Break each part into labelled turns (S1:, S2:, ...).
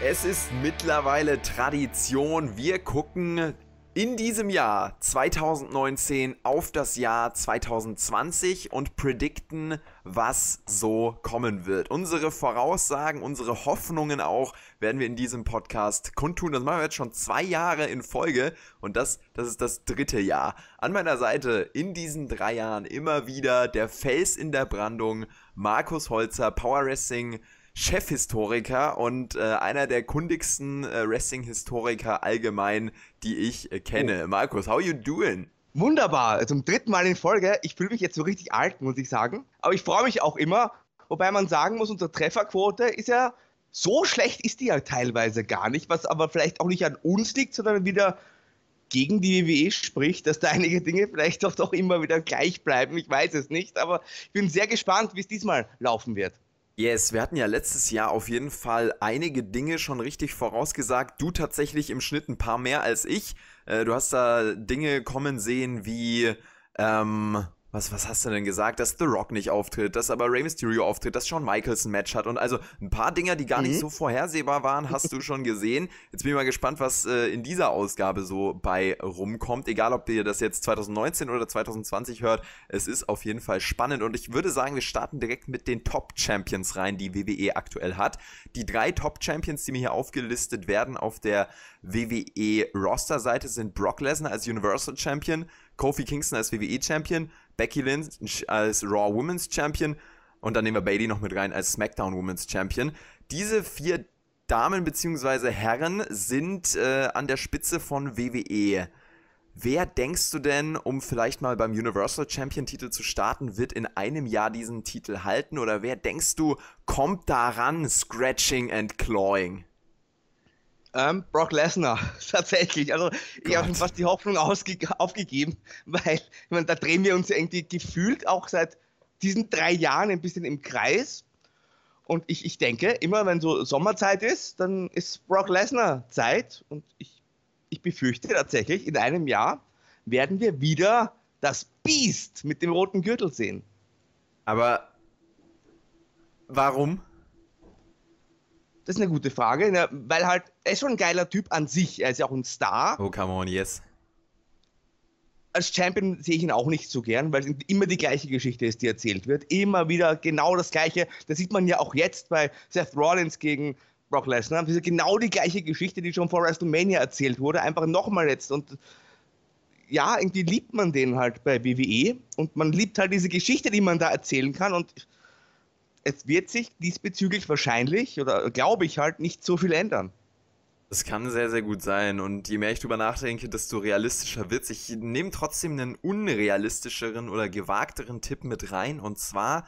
S1: Es ist mittlerweile Tradition. Wir gucken in diesem Jahr 2019 auf das Jahr 2020 und predikten, was so kommen wird. Unsere Voraussagen, unsere Hoffnungen auch werden wir in diesem Podcast kundtun. Das machen wir jetzt schon zwei Jahre in Folge und das, das ist das dritte Jahr. An meiner Seite in diesen drei Jahren immer wieder der Fels in der Brandung, Markus Holzer, Power Wrestling Chefhistoriker und äh, einer der kundigsten äh, Wrestling-Historiker allgemein, die ich äh, kenne. Oh. Markus, how you doing?
S2: Wunderbar, zum dritten Mal in Folge. Ich fühle mich jetzt so richtig alt, muss ich sagen. Aber ich freue mich auch immer, wobei man sagen muss, unsere Trefferquote ist ja so schlecht ist die ja teilweise gar nicht, was aber vielleicht auch nicht an uns liegt, sondern wieder gegen die WWE spricht, dass da einige Dinge vielleicht doch, doch immer wieder gleich bleiben. Ich weiß es nicht, aber ich bin sehr gespannt, wie es diesmal laufen wird.
S1: Yes, wir hatten ja letztes Jahr auf jeden Fall einige Dinge schon richtig vorausgesagt. Du tatsächlich im Schnitt ein paar mehr als ich. Äh, du hast da Dinge kommen sehen wie ähm, was, was hast du denn gesagt, dass The Rock nicht auftritt, dass aber Rey Mysterio auftritt, dass Shawn Michaels ein Match hat und also ein paar Dinger, die gar mhm. nicht so vorhersehbar waren, hast du schon gesehen. Jetzt bin ich mal gespannt, was äh, in dieser Ausgabe so bei rumkommt. Egal, ob ihr das jetzt 2019 oder 2020 hört, es ist auf jeden Fall spannend und ich würde sagen, wir starten direkt mit den Top Champions rein, die WWE aktuell hat. Die drei Top Champions, die mir hier aufgelistet werden auf der WWE Roster Seite sind Brock Lesnar als Universal Champion, Kofi Kingston als WWE Champion, Becky Lynch als Raw Women's Champion und dann nehmen wir Bailey noch mit rein als SmackDown Women's Champion. Diese vier Damen bzw. Herren sind äh, an der Spitze von WWE. Wer denkst du denn, um vielleicht mal beim Universal Champion Titel zu starten, wird in einem Jahr diesen Titel halten? Oder wer denkst du, kommt daran, scratching and clawing?
S2: Ähm, Brock Lesnar, tatsächlich. Also ich habe schon fast die Hoffnung aufgegeben, weil ich meine, da drehen wir uns irgendwie gefühlt auch seit diesen drei Jahren ein bisschen im Kreis. Und ich, ich denke, immer wenn so Sommerzeit ist, dann ist Brock Lesnar Zeit. Und ich, ich befürchte tatsächlich, in einem Jahr werden wir wieder das Biest mit dem roten Gürtel sehen.
S1: Aber warum?
S2: Das ist eine gute Frage, ne? weil halt, er ist schon ein geiler Typ an sich, er ist ja auch ein Star.
S1: Oh, come on, yes.
S2: Als Champion sehe ich ihn auch nicht so gern, weil es immer die gleiche Geschichte ist, die erzählt wird. Immer wieder genau das Gleiche. Das sieht man ja auch jetzt bei Seth Rollins gegen Brock Lesnar. Das ist genau die gleiche Geschichte, die schon vor WrestleMania erzählt wurde, einfach nochmal jetzt. Und ja, irgendwie liebt man den halt bei WWE und man liebt halt diese Geschichte, die man da erzählen kann. Und es wird sich diesbezüglich wahrscheinlich oder glaube ich halt nicht so viel ändern.
S1: Das kann sehr, sehr gut sein. Und je mehr ich drüber nachdenke, desto realistischer wird es. Ich nehme trotzdem einen unrealistischeren oder gewagteren Tipp mit rein. Und zwar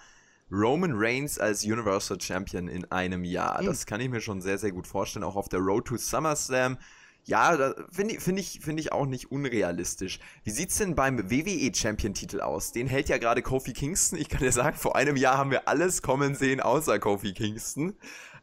S1: Roman Reigns als Universal Champion in einem Jahr. Mhm. Das kann ich mir schon sehr, sehr gut vorstellen. Auch auf der Road to SummerSlam ja, finde find ich, find ich auch nicht unrealistisch. Wie sieht's denn beim WWE Champion-Titel aus? Den hält ja gerade Kofi Kingston. Ich kann dir sagen, vor einem Jahr haben wir alles kommen sehen außer Kofi Kingston.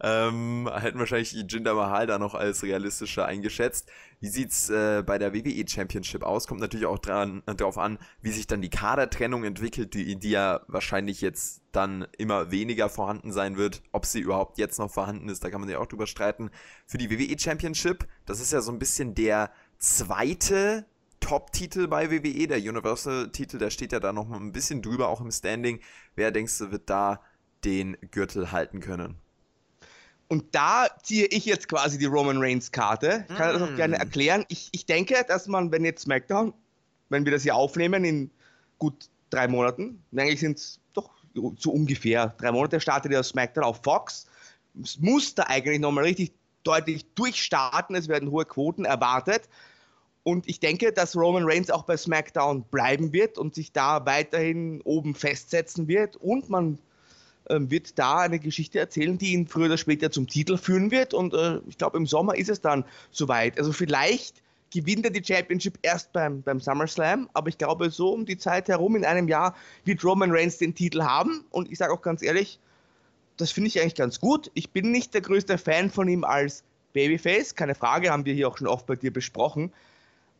S1: Ähm, hätten wahrscheinlich Jinder Mahal da noch als realistischer eingeschätzt. Wie sieht's äh, bei der WWE Championship aus? Kommt natürlich auch dran, äh, darauf an, wie sich dann die Kadertrennung entwickelt, die, die ja wahrscheinlich jetzt dann immer weniger vorhanden sein wird. Ob sie überhaupt jetzt noch vorhanden ist, da kann man sich auch drüber streiten. Für die WWE Championship, das ist ja so ein bisschen der zweite Top-Titel bei WWE, der Universal-Titel, der steht ja da noch ein bisschen drüber, auch im Standing. Wer denkst du, wird da den Gürtel halten können?
S2: Und da ziehe ich jetzt quasi die Roman Reigns Karte. Ich kann mm. das auch gerne mm. erklären. Ich, ich denke, dass man, wenn jetzt SmackDown, wenn wir das hier aufnehmen in gut drei Monaten, eigentlich sind es doch so ungefähr drei Monate, startet ja SmackDown auf Fox. Es muss da eigentlich nochmal richtig deutlich durchstarten. Es werden hohe Quoten erwartet. Und ich denke, dass Roman Reigns auch bei SmackDown bleiben wird und sich da weiterhin oben festsetzen wird. Und man wird da eine Geschichte erzählen, die ihn früher oder später zum Titel führen wird. Und äh, ich glaube, im Sommer ist es dann soweit. Also vielleicht gewinnt er die Championship erst beim, beim SummerSlam, aber ich glaube, so um die Zeit herum in einem Jahr wird Roman Reigns den Titel haben. Und ich sage auch ganz ehrlich, das finde ich eigentlich ganz gut. Ich bin nicht der größte Fan von ihm als Babyface, keine Frage, haben wir hier auch schon oft bei dir besprochen.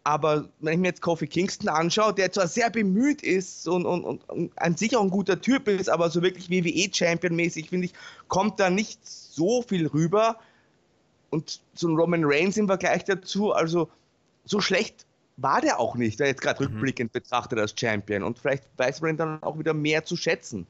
S2: Aber wenn ich mir jetzt Kofi Kingston anschaue, der zwar sehr bemüht ist und, und, und an sich auch ein guter Typ ist, aber so wirklich WWE-Champion-mäßig, finde ich, kommt da nicht so viel rüber. und so ein Roman Reigns im Vergleich dazu, also so schlecht war der auch nicht, der jetzt gerade mhm. rückblickend betrachtet als Champion. Und vielleicht weiß man ihn dann auch wieder mehr zu schätzen.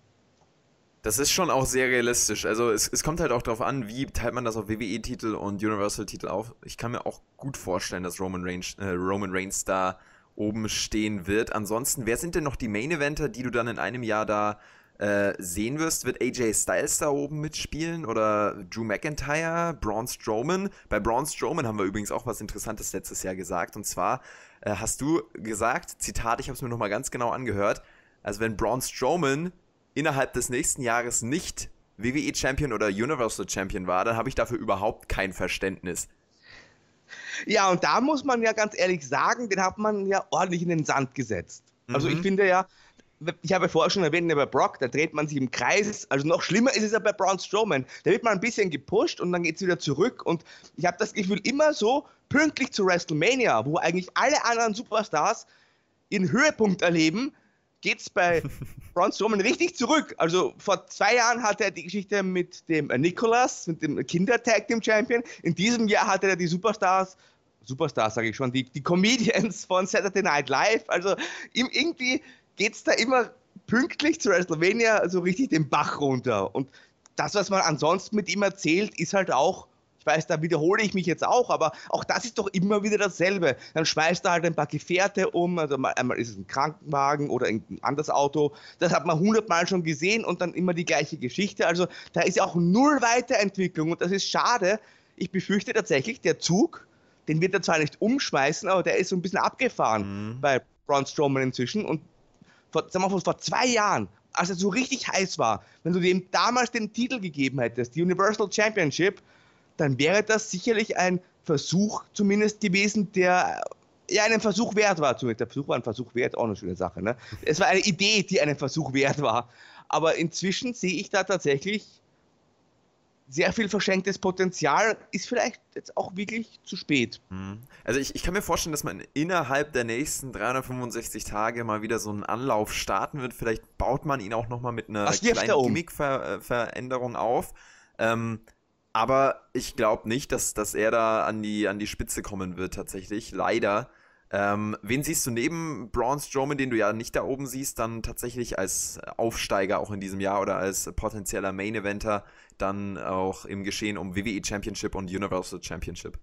S1: Das ist schon auch sehr realistisch. Also es, es kommt halt auch darauf an, wie teilt man das auf WWE-Titel und Universal-Titel auf. Ich kann mir auch gut vorstellen, dass Roman Reigns, äh, Roman Reigns da oben stehen wird. Ansonsten, wer sind denn noch die Main-Eventer, die du dann in einem Jahr da äh, sehen wirst, wird AJ Styles da oben mitspielen oder Drew McIntyre, Braun Strowman. Bei Braun Strowman haben wir übrigens auch was Interessantes letztes Jahr gesagt. Und zwar äh, hast du gesagt, Zitat, ich habe es mir nochmal ganz genau angehört, also wenn Braun Strowman innerhalb des nächsten Jahres nicht WWE Champion oder Universal Champion war, dann habe ich dafür überhaupt kein Verständnis.
S2: Ja, und da muss man ja ganz ehrlich sagen, den hat man ja ordentlich in den Sand gesetzt. Also mhm. ich finde ja, ich habe vorher schon erwähnt, bei Brock, da dreht man sich im Kreis. Also noch schlimmer ist es ja bei Braun Strowman. Da wird man ein bisschen gepusht und dann geht es wieder zurück. Und ich habe das Gefühl, immer so pünktlich zu WrestleMania, wo eigentlich alle anderen Superstars ihren Höhepunkt erleben, geht es bei Braun Strowman richtig zurück. Also vor zwei Jahren hatte er die Geschichte mit dem Nicholas, mit dem Kinder-Tag Team Champion. In diesem Jahr hatte er die Superstars Superstars, sage ich schon, die, die Comedians von Saturday Night Live. Also irgendwie geht es da immer pünktlich zu WrestleMania so richtig den Bach runter. Und das, was man ansonsten mit ihm erzählt, ist halt auch, weiß, da wiederhole ich mich jetzt auch, aber auch das ist doch immer wieder dasselbe. Dann schmeißt er halt ein paar Gefährte um, also einmal ist es ein Krankenwagen oder ein anderes Auto. Das hat man hundertmal schon gesehen und dann immer die gleiche Geschichte. Also da ist ja auch null Weiterentwicklung und das ist schade. Ich befürchte tatsächlich, der Zug, den wird er zwar nicht umschmeißen, aber der ist so ein bisschen abgefahren mhm. bei Braun Strowman inzwischen und vor, sagen wir, vor zwei Jahren, als er so richtig heiß war, wenn du dem damals den Titel gegeben hättest, die Universal Championship, dann wäre das sicherlich ein Versuch zumindest gewesen, der ja einen Versuch wert war. Zumindest der Versuch war ein Versuch wert, auch eine schöne Sache. Ne? Es war eine Idee, die einen Versuch wert war. Aber inzwischen sehe ich da tatsächlich sehr viel verschenktes Potenzial ist vielleicht jetzt auch wirklich zu spät.
S1: Hm. Also ich, ich kann mir vorstellen, dass man innerhalb der nächsten 365 Tage mal wieder so einen Anlauf starten wird. Vielleicht baut man ihn auch nochmal mit einer kleinen um? Gimmick-Veränderung auf. Ähm, aber ich glaube nicht, dass, dass er da an die, an die Spitze kommen wird tatsächlich. Leider. Ähm, wen siehst du neben Braun Strowman, den du ja nicht da oben siehst, dann tatsächlich als Aufsteiger auch in diesem Jahr oder als potenzieller Main Eventer dann auch im Geschehen um WWE Championship und Universal Championship?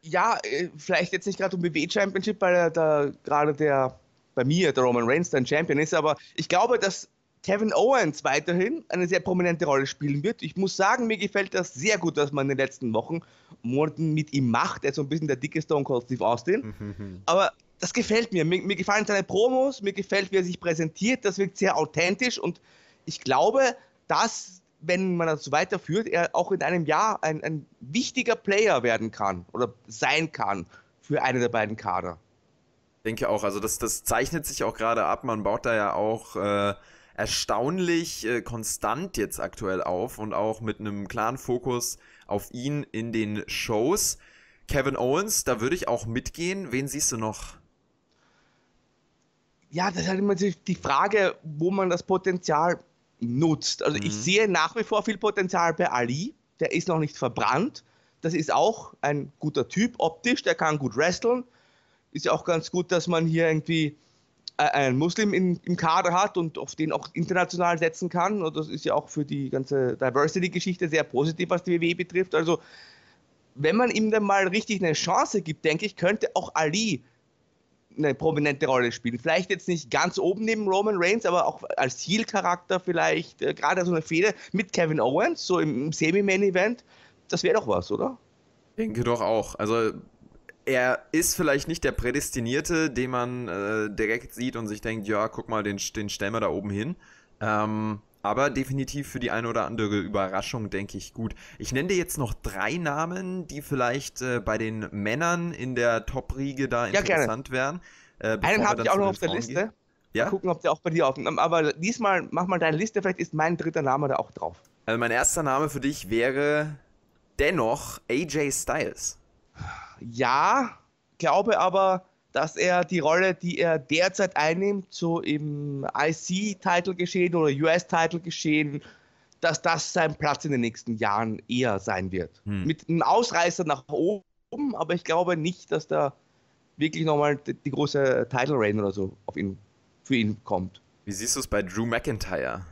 S2: Ja, äh, vielleicht jetzt nicht gerade um WWE Championship, weil da gerade der bei mir der Roman Reigns dann Champion ist, aber ich glaube, dass Kevin Owens weiterhin eine sehr prominente Rolle spielen wird. Ich muss sagen, mir gefällt das sehr gut, was man in den letzten Wochen, Monaten mit ihm macht. Er ist so ein bisschen der dicke Stone Cold Steve Austin. Aber das gefällt mir. mir. Mir gefallen seine Promos, mir gefällt, wie er sich präsentiert. Das wirkt sehr authentisch und ich glaube, dass, wenn man das so weiterführt, er auch in einem Jahr ein, ein wichtiger Player werden kann oder sein kann für eine der beiden Kader.
S1: Ich denke auch, also das, das zeichnet sich auch gerade ab. Man baut da ja auch äh, erstaunlich äh, konstant jetzt aktuell auf und auch mit einem klaren Fokus auf ihn in den Shows. Kevin Owens, da würde ich auch mitgehen. Wen siehst du noch?
S2: Ja, das ist halt immer die Frage, wo man das Potenzial nutzt. Also mhm. ich sehe nach wie vor viel Potenzial bei Ali. Der ist noch nicht verbrannt. Das ist auch ein guter Typ optisch, der kann gut wresteln. Ist ja auch ganz gut, dass man hier irgendwie einen Muslim in, im Kader hat und auf den auch international setzen kann. Und das ist ja auch für die ganze Diversity-Geschichte sehr positiv, was die WWE betrifft. Also, wenn man ihm dann mal richtig eine Chance gibt, denke ich, könnte auch Ali eine prominente Rolle spielen. Vielleicht jetzt nicht ganz oben neben Roman Reigns, aber auch als Heel-Charakter vielleicht, äh, gerade so eine Fehde mit Kevin Owens, so im, im Semi-Main-Event. Das wäre doch was, oder?
S1: Denke doch auch. Also er ist vielleicht nicht der Prädestinierte, den man äh, direkt sieht und sich denkt, ja, guck mal, den, den stellen wir da oben hin. Ähm, aber definitiv für die eine oder andere Überraschung, denke ich, gut. Ich nenne dir jetzt noch drei Namen, die vielleicht äh, bei den Männern in der Top-Riege da ja, interessant wären.
S2: Äh, Einen habe ich auch noch auf der Liste. Gehen. Ja? Mal gucken, ob der auch bei dir auf. Aber diesmal mach mal deine Liste, vielleicht ist mein dritter Name da auch drauf.
S1: Also mein erster Name für dich wäre dennoch AJ Styles
S2: ja, glaube aber, dass er die Rolle, die er derzeit einnimmt, so im IC-Title geschehen oder US-Title geschehen, dass das sein Platz in den nächsten Jahren eher sein wird. Hm. Mit einem Ausreißer nach oben, aber ich glaube nicht, dass da wirklich nochmal die, die große Title Reign oder so auf ihn, für ihn kommt.
S1: Wie siehst du es bei Drew McIntyre?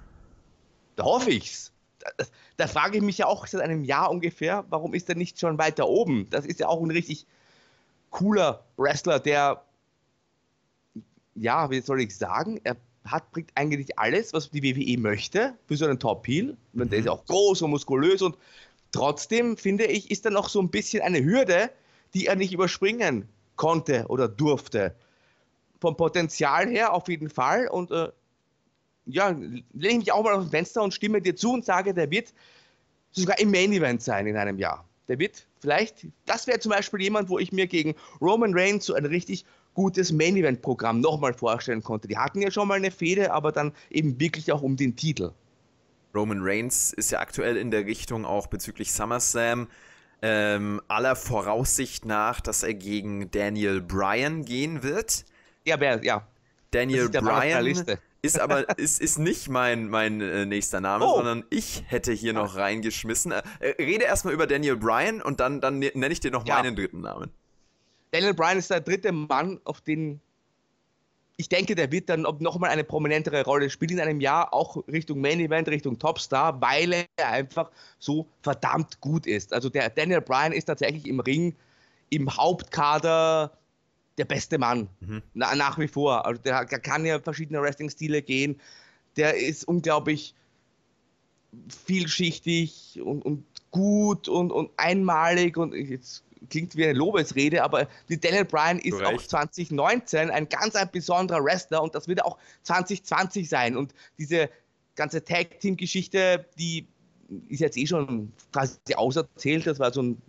S2: Da hoffe ich's. Da, da frage ich mich ja auch seit einem Jahr ungefähr, warum ist er nicht schon weiter oben? Das ist ja auch ein richtig cooler Wrestler, der, ja, wie soll ich sagen, er hat, bringt eigentlich alles, was die WWE möchte für so einen Top-Heel. Mhm. Der ist ja auch groß und muskulös und trotzdem, finde ich, ist er noch so ein bisschen eine Hürde, die er nicht überspringen konnte oder durfte. Vom Potenzial her auf jeden Fall und äh, ja, lehne ich mich auch mal aus dem Fenster und stimme dir zu und sage, der wird sogar im Main Event sein in einem Jahr. Der wird vielleicht, das wäre zum Beispiel jemand, wo ich mir gegen Roman Reigns so ein richtig gutes Main-Event-Programm nochmal vorstellen konnte. Die hatten ja schon mal eine Fehde, aber dann eben wirklich auch um den Titel.
S1: Roman Reigns ist ja aktuell in der Richtung auch bezüglich SummerSlam ähm, aller Voraussicht nach, dass er gegen Daniel Bryan gehen wird.
S2: Ja, wer, ja.
S1: Daniel Bryan ist aber ist, ist nicht mein, mein äh, nächster Name, oh. sondern ich hätte hier noch reingeschmissen. Äh, rede erstmal über Daniel Bryan und dann, dann ne, nenne ich dir noch ja. meinen dritten Namen.
S2: Daniel Bryan ist der dritte Mann, auf den ich denke, der wird dann nochmal eine prominentere Rolle spielen in einem Jahr, auch Richtung Main Event, Richtung Topstar, weil er einfach so verdammt gut ist. Also der Daniel Bryan ist tatsächlich im Ring, im Hauptkader der beste Mann. Mhm. Na, nach wie vor. Also der, der kann ja verschiedene Wrestling-Stile gehen. Der ist unglaublich vielschichtig und, und gut und, und einmalig und jetzt klingt wie eine Lobesrede, aber die Daniel Bryan ist Correct. auch 2019 ein ganz ein besonderer Wrestler und das wird auch 2020 sein. Und diese ganze Tag-Team-Geschichte, die ist jetzt eh schon quasi auserzählt. Das war so ein,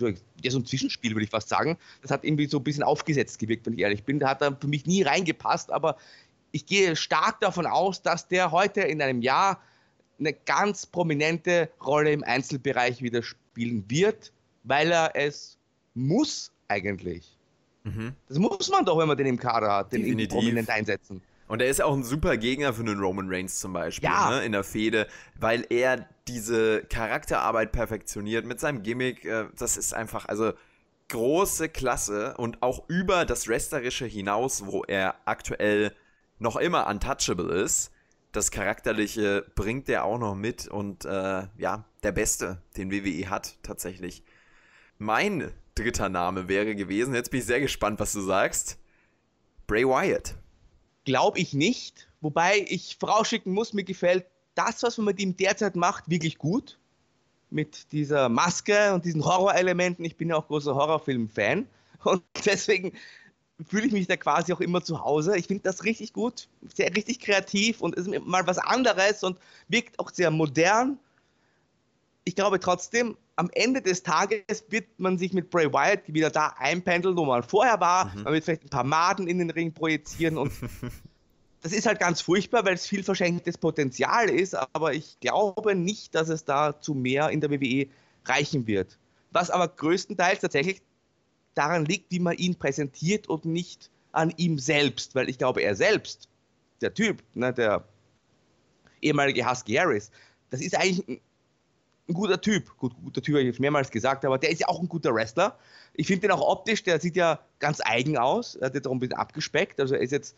S2: ja, so ein Zwischenspiel, würde ich fast sagen. Das hat irgendwie so ein bisschen aufgesetzt gewirkt, wenn ich ehrlich bin. Da hat er für mich nie reingepasst, aber ich gehe stark davon aus, dass der heute in einem Jahr eine ganz prominente Rolle im Einzelbereich wieder spielen wird, weil er es muss eigentlich. Mhm. Das muss man doch, wenn man den im Kader hat, den irgendwie prominent einsetzen.
S1: Und er ist auch ein super Gegner für einen Roman Reigns zum Beispiel, ja. ne, in der Fehde, weil er diese Charakterarbeit perfektioniert mit seinem Gimmick. Äh, das ist einfach, also große Klasse und auch über das Wrestlerische hinaus, wo er aktuell noch immer untouchable ist. Das Charakterliche bringt er auch noch mit und äh, ja, der Beste, den WWE hat tatsächlich. Mein dritter Name wäre gewesen. Jetzt bin ich sehr gespannt, was du sagst. Bray Wyatt.
S2: Glaube ich nicht. Wobei ich vorausschicken muss, mir gefällt das, was man mit ihm derzeit macht, wirklich gut. Mit dieser Maske und diesen Horrorelementen. Ich bin ja auch großer Horrorfilm-Fan. Und deswegen fühle ich mich da quasi auch immer zu Hause. Ich finde das richtig gut, sehr richtig kreativ und ist mal was anderes und wirkt auch sehr modern. Ich glaube trotzdem, am Ende des Tages wird man sich mit Bray Wyatt wieder da einpendeln, wo man vorher war. Mhm. Man wird vielleicht ein paar Maden in den Ring projizieren und das ist halt ganz furchtbar, weil es viel verschenktes Potenzial ist, aber ich glaube nicht, dass es da zu mehr in der WWE reichen wird. Was aber größtenteils tatsächlich daran liegt, wie man ihn präsentiert und nicht an ihm selbst, weil ich glaube, er selbst, der Typ, ne, der ehemalige Husky Harris, das ist eigentlich ein guter Typ. Gut, guter Typ habe ich jetzt mehrmals gesagt, aber der ist ja auch ein guter Wrestler. Ich finde den auch optisch, der sieht ja ganz eigen aus. Er hat jetzt auch ein bisschen abgespeckt. Also er ist jetzt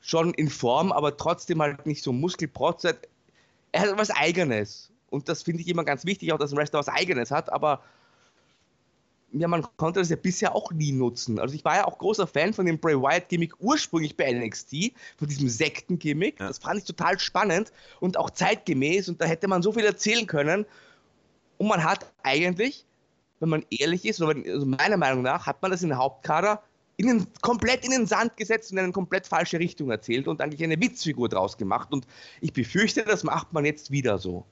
S2: schon in Form, aber trotzdem halt nicht so muskelprotz. Er hat was Eigenes. Und das finde ich immer ganz wichtig, auch dass ein Wrestler was Eigenes hat, aber ja, man konnte das ja bisher auch nie nutzen. Also ich war ja auch großer Fan von dem Bray Wyatt-Gimmick ursprünglich bei NXT, von diesem Sekten-Gimmick. Ja. Das fand ich total spannend und auch zeitgemäß und da hätte man so viel erzählen können. Und man hat eigentlich, wenn man ehrlich ist, also meiner Meinung nach, hat man das in der Hauptkader in den, komplett in den Sand gesetzt und in eine komplett falsche Richtung erzählt und eigentlich eine Witzfigur draus gemacht. Und ich befürchte, das macht man jetzt wieder so.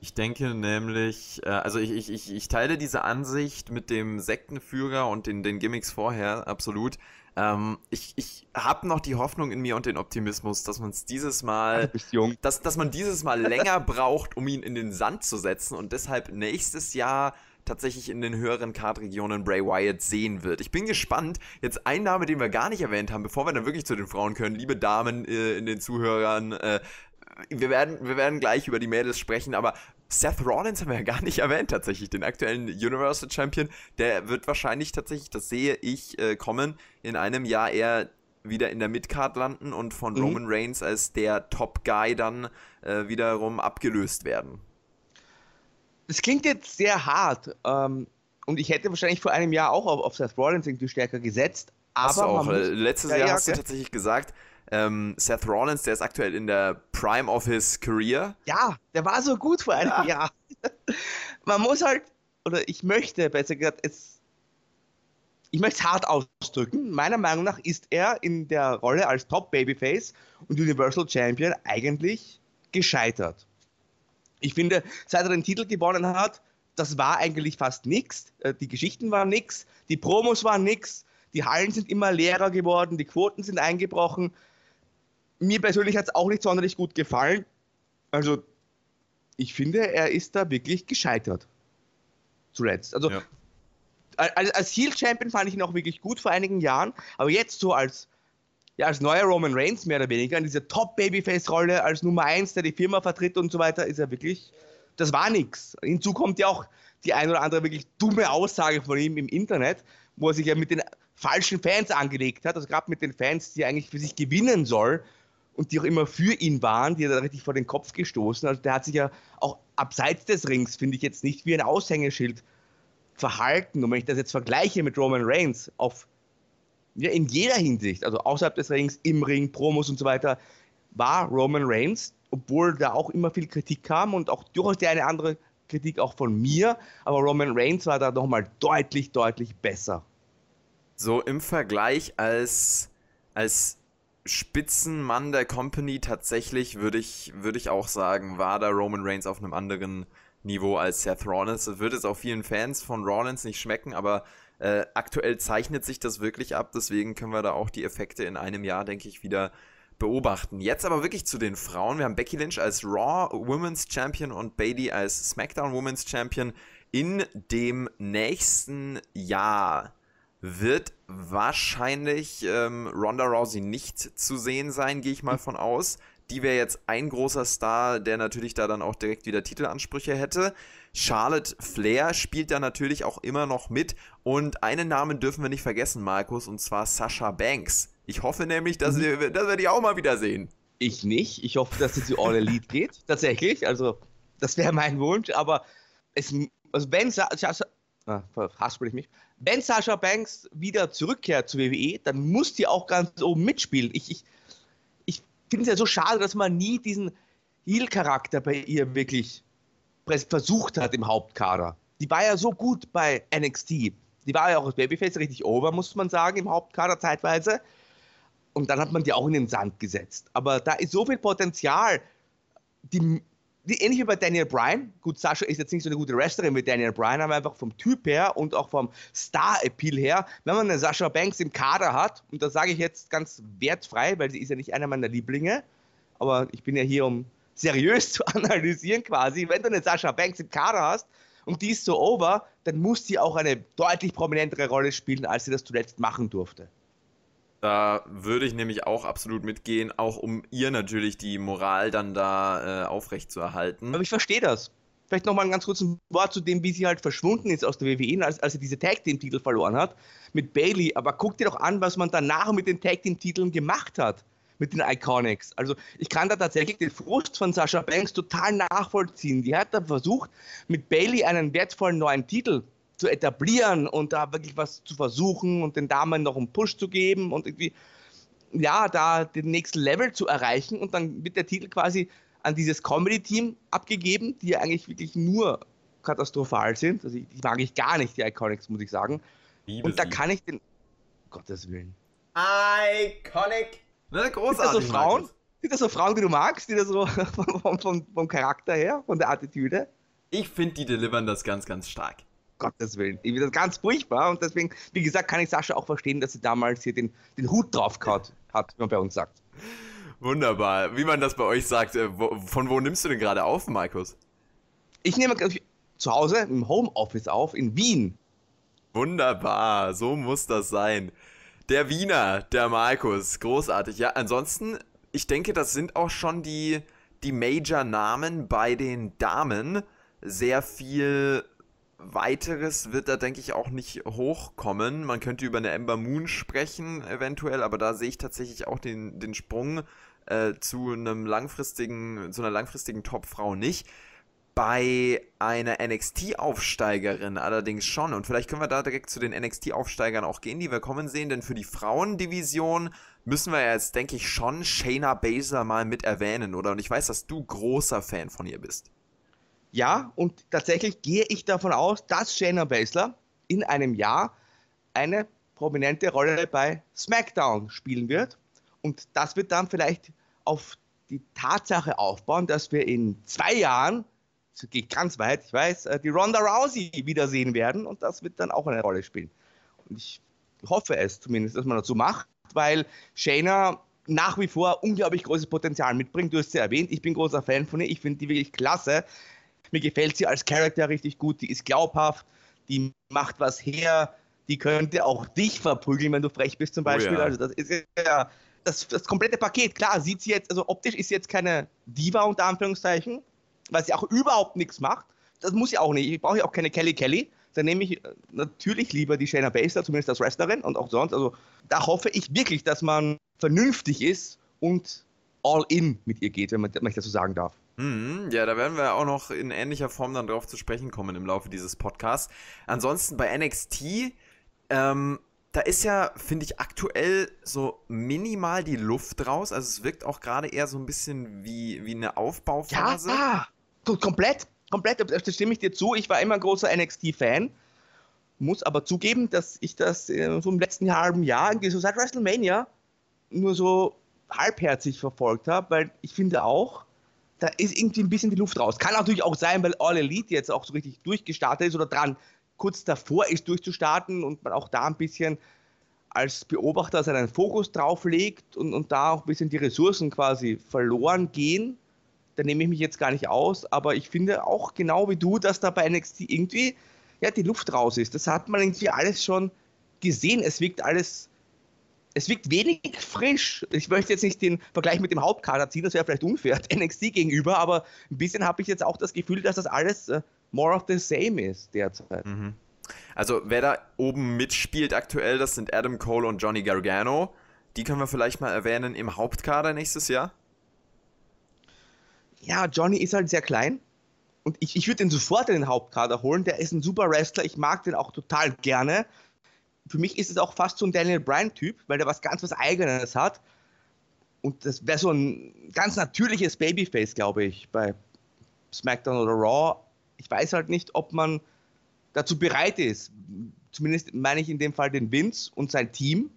S1: Ich denke nämlich, äh, also ich, ich, ich, ich teile diese Ansicht mit dem Sektenführer und den, den Gimmicks vorher absolut. Ähm, ich ich habe noch die Hoffnung in mir und den Optimismus, dass man es dieses Mal, dass, dass man dieses Mal länger braucht, um ihn in den Sand zu setzen und deshalb nächstes Jahr tatsächlich in den höheren Kartregionen Bray Wyatt sehen wird. Ich bin gespannt. Jetzt ein Name, den wir gar nicht erwähnt haben, bevor wir dann wirklich zu den Frauen können. Liebe Damen äh, in den Zuhörern, äh, wir werden, wir werden gleich über die Mädels sprechen, aber Seth Rollins haben wir ja gar nicht erwähnt, tatsächlich, den aktuellen Universal Champion. Der wird wahrscheinlich tatsächlich, das sehe ich äh, kommen, in einem Jahr eher wieder in der Midcard landen und von mhm. Roman Reigns als der Top Guy dann äh, wiederum abgelöst werden.
S2: Das klingt jetzt sehr hart. Ähm, und ich hätte wahrscheinlich vor einem Jahr auch auf, auf Seth Rollins irgendwie stärker gesetzt. Aber
S1: hast du auch. Muss, Letztes ja, Jahr ja, hast okay. du tatsächlich gesagt, ähm, Seth Rollins, der ist aktuell in der Prime of his Career.
S2: Ja, der war so gut vor einem ja. Jahr. Man muss halt, oder ich möchte besser gesagt, es, ich möchte es hart ausdrücken. Meiner Meinung nach ist er in der Rolle als Top Babyface und Universal Champion eigentlich gescheitert. Ich finde, seit er den Titel gewonnen hat, das war eigentlich fast nichts. Äh, die Geschichten waren nichts, die Promos waren nichts, die Hallen sind immer leerer geworden, die Quoten sind eingebrochen mir persönlich hat es auch nicht sonderlich gut gefallen. Also, ich finde, er ist da wirklich gescheitert. Zuletzt. Also, ja. als, als Heel-Champion fand ich ihn auch wirklich gut vor einigen Jahren, aber jetzt so als, ja, als neuer Roman Reigns mehr oder weniger, in dieser Top-Babyface-Rolle, als Nummer 1, der die Firma vertritt und so weiter, ist er wirklich, das war nichts. Hinzu kommt ja auch die ein oder andere wirklich dumme Aussage von ihm im Internet, wo er sich ja mit den falschen Fans angelegt hat, also gerade mit den Fans, die er eigentlich für sich gewinnen soll und die auch immer für ihn waren, die hat er richtig vor den Kopf gestoßen. Also der hat sich ja auch abseits des Rings, finde ich jetzt nicht wie ein Aushängeschild verhalten. Und wenn ich das jetzt vergleiche mit Roman Reigns auf ja, in jeder Hinsicht, also außerhalb des Rings, im Ring, Promos und so weiter, war Roman Reigns, obwohl da auch immer viel Kritik kam und auch durchaus die eine andere Kritik auch von mir, aber Roman Reigns war da nochmal deutlich, deutlich besser.
S1: So im Vergleich als, als Spitzenmann der Company tatsächlich, würde ich, würde ich auch sagen, war da Roman Reigns auf einem anderen Niveau als Seth Rollins. Das wird es auch vielen Fans von Rollins nicht schmecken, aber äh, aktuell zeichnet sich das wirklich ab. Deswegen können wir da auch die Effekte in einem Jahr, denke ich, wieder beobachten. Jetzt aber wirklich zu den Frauen. Wir haben Becky Lynch als Raw Women's Champion und Bailey als SmackDown Women's Champion in dem nächsten Jahr wird wahrscheinlich ähm, Ronda Rousey nicht zu sehen sein, gehe ich mal von aus. Die wäre jetzt ein großer Star, der natürlich da dann auch direkt wieder Titelansprüche hätte. Charlotte Flair spielt da natürlich auch immer noch mit. Und einen Namen dürfen wir nicht vergessen, Markus, und zwar Sasha Banks. Ich hoffe nämlich, dass, wir, dass wir die auch mal wieder sehen.
S2: Ich nicht. Ich hoffe, dass sie zu All Elite geht. Tatsächlich. Also, das wäre mein Wunsch. Aber es, also wenn Sasha, ah, ich mich, wenn Sascha Banks wieder zurückkehrt zur WWE, dann muss die auch ganz oben mitspielen. Ich, ich, ich finde es ja so schade, dass man nie diesen Heel-Charakter bei ihr wirklich versucht hat im Hauptkader. Die war ja so gut bei NXT. Die war ja auch als Babyface richtig over, muss man sagen, im Hauptkader zeitweise. Und dann hat man die auch in den Sand gesetzt. Aber da ist so viel Potenzial. Die ähnlich wie bei Daniel Bryan. Gut, Sascha ist jetzt nicht so eine gute Wrestlerin wie Daniel Bryan, aber einfach vom Typ her und auch vom Star-Appeal her, wenn man eine Sascha Banks im Kader hat, und das sage ich jetzt ganz wertfrei, weil sie ist ja nicht einer meiner Lieblinge, aber ich bin ja hier, um seriös zu analysieren quasi, wenn du eine Sascha Banks im Kader hast und die ist so over, dann muss sie auch eine deutlich prominentere Rolle spielen, als sie das zuletzt machen durfte.
S1: Da würde ich nämlich auch absolut mitgehen, auch um ihr natürlich die Moral dann da äh, aufrecht zu erhalten.
S2: Aber ich verstehe das. Vielleicht nochmal ein ganz kurzes Wort zu dem, wie sie halt verschwunden ist aus der WWE, als, als sie diese Tag Team Titel verloren hat mit Bailey. Aber guck dir doch an, was man danach mit den Tag Team Titeln gemacht hat mit den Iconics. Also ich kann da tatsächlich den Frust von Sascha Banks total nachvollziehen. Die hat da versucht, mit Bailey einen wertvollen neuen Titel zu etablieren und da wirklich was zu versuchen und den Damen noch einen Push zu geben und irgendwie, ja, da den nächsten Level zu erreichen und dann wird der Titel quasi an dieses Comedy-Team abgegeben, die ja eigentlich wirklich nur katastrophal sind. Also die mag ich gar nicht, die Iconics, muss ich sagen. Liebe und da sie. kann ich den, Gottes Willen.
S1: Iconic!
S2: Ne, großartig. Sind das so Frauen? Sind das so Frauen, die du magst, die da so vom, vom, vom Charakter her, von der Attitüde?
S1: Ich finde, die delivern das ganz, ganz stark.
S2: Gottes Willen. Ich finde das ganz furchtbar und deswegen, wie gesagt, kann ich Sascha auch verstehen, dass sie damals hier den, den Hut drauf hat, wie man bei uns sagt.
S1: Wunderbar. Wie man das bei euch sagt, äh, von wo nimmst du denn gerade auf, Markus?
S2: Ich nehme zu Hause im Homeoffice auf in Wien.
S1: Wunderbar, so muss das sein. Der Wiener, der Markus, großartig. Ja, ansonsten, ich denke, das sind auch schon die, die Major-Namen bei den Damen. Sehr viel weiteres wird da, denke ich, auch nicht hochkommen. Man könnte über eine Ember Moon sprechen, eventuell, aber da sehe ich tatsächlich auch den, den Sprung äh, zu einem langfristigen, zu einer langfristigen Top-Frau nicht. Bei einer NXT-Aufsteigerin allerdings schon. Und vielleicht können wir da direkt zu den NXT-Aufsteigern auch gehen, die wir kommen sehen. Denn für die Frauendivision müssen wir jetzt, denke ich, schon Shayna Baszler mal mit erwähnen, oder? Und ich weiß, dass du großer Fan von ihr bist.
S2: Ja, und tatsächlich gehe ich davon aus, dass Shayna Baszler in einem Jahr eine prominente Rolle bei SmackDown spielen wird. Und das wird dann vielleicht auf die Tatsache aufbauen, dass wir in zwei Jahren, das geht ganz weit, ich weiß, äh, die Ronda Rousey wiedersehen werden und das wird dann auch eine Rolle spielen. Und ich hoffe es zumindest, dass man so macht, weil Shayna nach wie vor unglaublich großes Potenzial mitbringt. Du hast sie erwähnt, ich bin großer Fan von ihr, ich finde die wirklich klasse. Mir gefällt sie als Charakter richtig gut, die ist glaubhaft, die macht was her, die könnte auch dich verprügeln, wenn du frech bist zum Beispiel. Oh ja. Also das ist ja das, das komplette Paket, klar, sieht sie jetzt, also optisch ist sie jetzt keine Diva unter Anführungszeichen, weil sie auch überhaupt nichts macht. Das muss sie auch nicht. Ich brauche ja auch keine Kelly Kelly. Dann nehme ich äh, natürlich lieber die Shayna Baszler, zumindest als Wrestlerin und auch sonst. Also da hoffe ich wirklich, dass man vernünftig ist und all in mit ihr geht, wenn man, wenn ich das so sagen darf.
S1: Mhm, ja, da werden wir auch noch in ähnlicher Form dann drauf zu sprechen kommen im Laufe dieses Podcasts. Ansonsten bei NXT, ähm, da ist ja, finde ich, aktuell so minimal die Luft raus. Also es wirkt auch gerade eher so ein bisschen wie, wie eine Aufbauphase.
S2: Ja, komplett, komplett, da stimme ich dir zu. Ich war immer ein großer NXT-Fan. Muss aber zugeben, dass ich das äh, so im letzten halben Jahr, irgendwie so seit WrestleMania, nur so halbherzig verfolgt habe, weil ich finde auch, da ist irgendwie ein bisschen die Luft raus. Kann natürlich auch sein, weil All Elite jetzt auch so richtig durchgestartet ist oder dran kurz davor ist, durchzustarten und man auch da ein bisschen als Beobachter seinen Fokus drauf legt und, und da auch ein bisschen die Ressourcen quasi verloren gehen. Da nehme ich mich jetzt gar nicht aus, aber ich finde auch genau wie du, dass da bei NXT irgendwie ja, die Luft raus ist. Das hat man irgendwie alles schon gesehen. Es wirkt alles, es wirkt wenig frisch. Ich möchte jetzt nicht den Vergleich mit dem Hauptkader ziehen, das wäre vielleicht unfair NXT gegenüber, aber ein bisschen habe ich jetzt auch das Gefühl, dass das alles äh, more of the same ist derzeit. Mhm.
S1: Also wer da oben mitspielt aktuell, das sind Adam Cole und Johnny Gargano. Die können wir vielleicht mal erwähnen im Hauptkader nächstes Jahr.
S2: Ja, Johnny ist halt sehr klein. Und ich, ich würde den sofort in den Hauptkader holen. Der ist ein super Wrestler. Ich mag den auch total gerne. Für mich ist es auch fast so ein Daniel Bryan-Typ, weil der was ganz was Eigenes hat. Und das wäre so ein ganz natürliches Babyface, glaube ich, bei SmackDown oder Raw ich weiß halt nicht, ob man dazu bereit ist. Zumindest meine ich in dem Fall den Vince und sein Team,